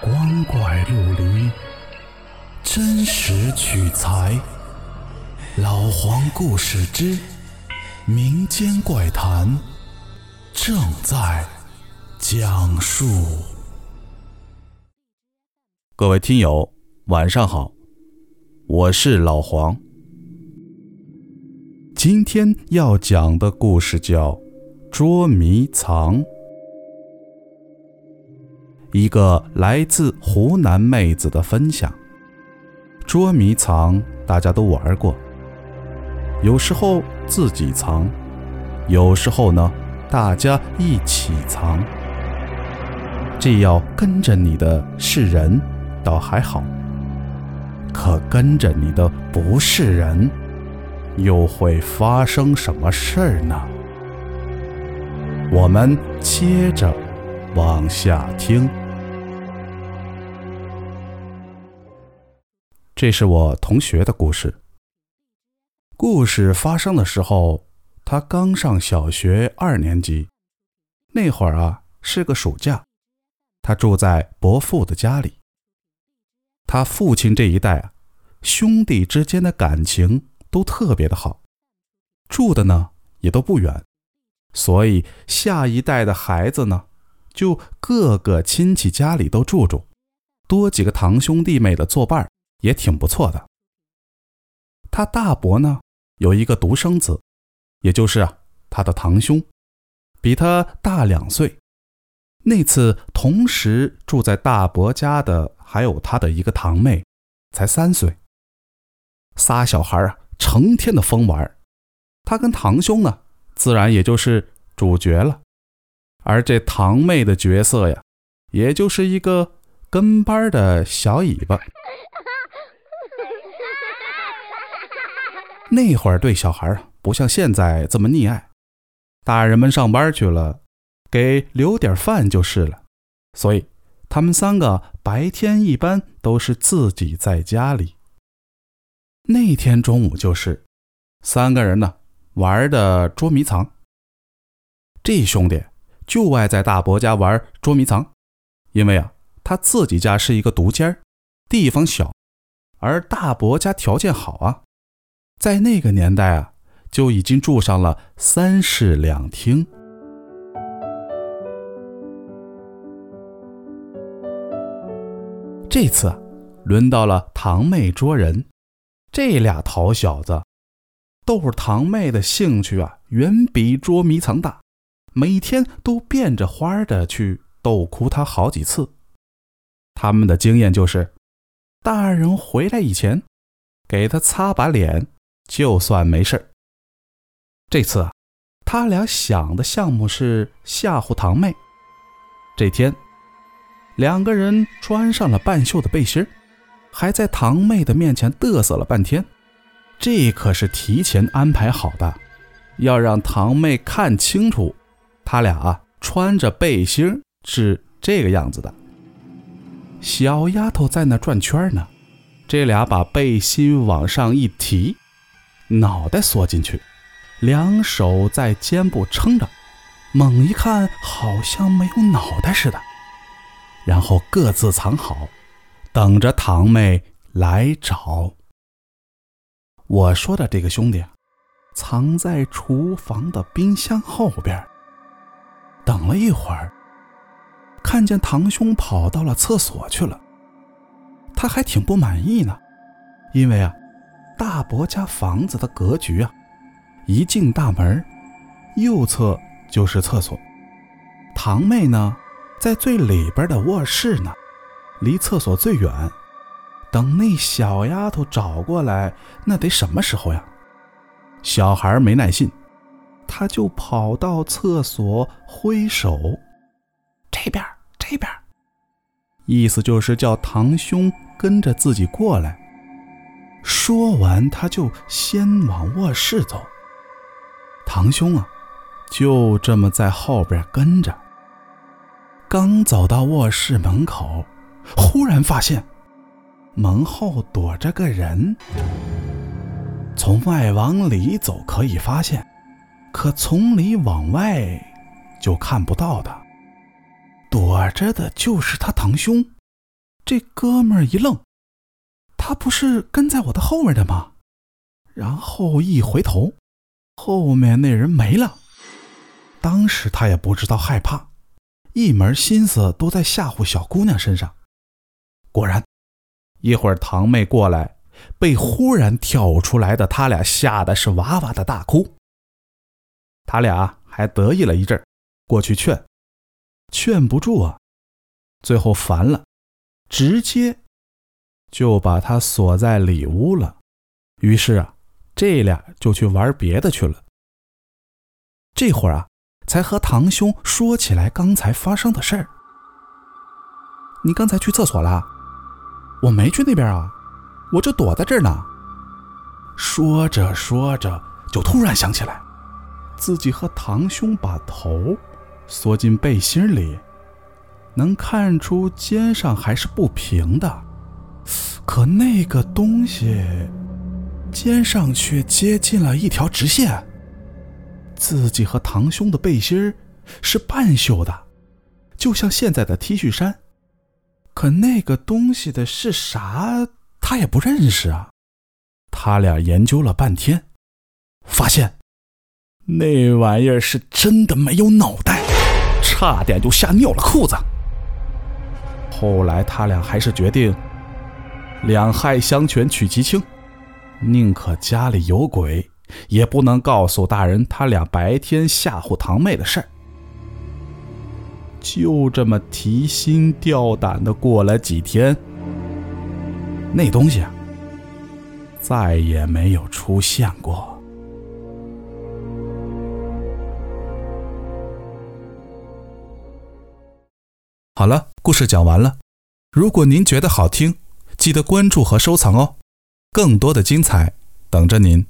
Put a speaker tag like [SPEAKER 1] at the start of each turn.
[SPEAKER 1] 光怪陆离，真实取材。老黄故事之民间怪谈正在讲述。各位听友，晚上好，我是老黄。今天要讲的故事叫《捉迷藏》。一个来自湖南妹子的分享：捉迷藏，大家都玩过。有时候自己藏，有时候呢，大家一起藏。这要跟着你的是人，倒还好；可跟着你的不是人，又会发生什么事儿呢？我们接着。往下听。这是我同学的故事。故事发生的时候，他刚上小学二年级。那会儿啊，是个暑假，他住在伯父的家里。他父亲这一代啊，兄弟之间的感情都特别的好，住的呢也都不远，所以下一代的孩子呢。就各个亲戚家里都住住，多几个堂兄弟妹的作伴儿也挺不错的。他大伯呢有一个独生子，也就是啊他的堂兄，比他大两岁。那次同时住在大伯家的还有他的一个堂妹，才三岁。仨小孩啊成天的疯玩，他跟堂兄呢自然也就是主角了。而这堂妹的角色呀，也就是一个跟班的小尾巴。那会儿对小孩啊不像现在这么溺爱，大人们上班去了，给留点饭就是了。所以他们三个白天一般都是自己在家里。那天中午就是三个人呢玩的捉迷藏。这兄弟。就爱在大伯家玩捉迷藏，因为啊，他自己家是一个独间地方小，而大伯家条件好啊，在那个年代啊，就已经住上了三室两厅。这次轮到了堂妹捉人，这俩淘小子逗会堂妹的兴趣啊，远比捉迷藏大。每天都变着花的去逗哭她好几次。他们的经验就是，大人回来以前，给他擦把脸，就算没事这次啊，他俩想的项目是吓唬堂妹。这天，两个人穿上了半袖的背心还在堂妹的面前嘚瑟了半天。这可是提前安排好的，要让堂妹看清楚。他俩啊，穿着背心是这个样子的。小丫头在那转圈呢，这俩把背心往上一提，脑袋缩进去，两手在肩部撑着，猛一看好像没有脑袋似的，然后各自藏好，等着堂妹来找。我说的这个兄弟，藏在厨房的冰箱后边。等了一会儿，看见堂兄跑到了厕所去了，他还挺不满意呢，因为啊，大伯家房子的格局啊，一进大门，右侧就是厕所，堂妹呢在最里边的卧室呢，离厕所最远。等那小丫头找过来，那得什么时候呀？小孩没耐性。他就跑到厕所挥手，这边这边，意思就是叫堂兄跟着自己过来。说完，他就先往卧室走。堂兄啊，就这么在后边跟着。刚走到卧室门口，忽然发现门后躲着个人。从外往里走，可以发现。可从里往外就看不到的，躲着的就是他堂兄，这哥们一愣，他不是跟在我的后面的吗？然后一回头，后面那人没了。当时他也不知道害怕，一门心思都在吓唬小姑娘身上。果然，一会儿堂妹过来，被忽然跳出来的他俩吓得是哇哇的大哭。他俩还得意了一阵，过去劝，劝不住啊，最后烦了，直接就把他锁在里屋了。于是啊，这俩就去玩别的去了。这会儿啊。才和堂兄说起来刚才发生的事儿。你刚才去厕所了？我没去那边啊，我就躲在这儿呢。说着说着，就突然想起来，自己和堂兄把头缩进背心里，能看出肩上还是不平的，可那个东西肩上却接近了一条直线。自己和堂兄的背心是半袖的，就像现在的 T 恤衫。可那个东西的是啥，他也不认识啊。他俩研究了半天，发现那玩意儿是真的没有脑袋，差点就吓尿了裤子。后来他俩还是决定两害相权取其轻，宁可家里有鬼。也不能告诉大人他俩白天吓唬堂妹的事，就这么提心吊胆的过了几天，那东西啊，再也没有出现过。好了，故事讲完了。如果您觉得好听，记得关注和收藏哦，更多的精彩等着您。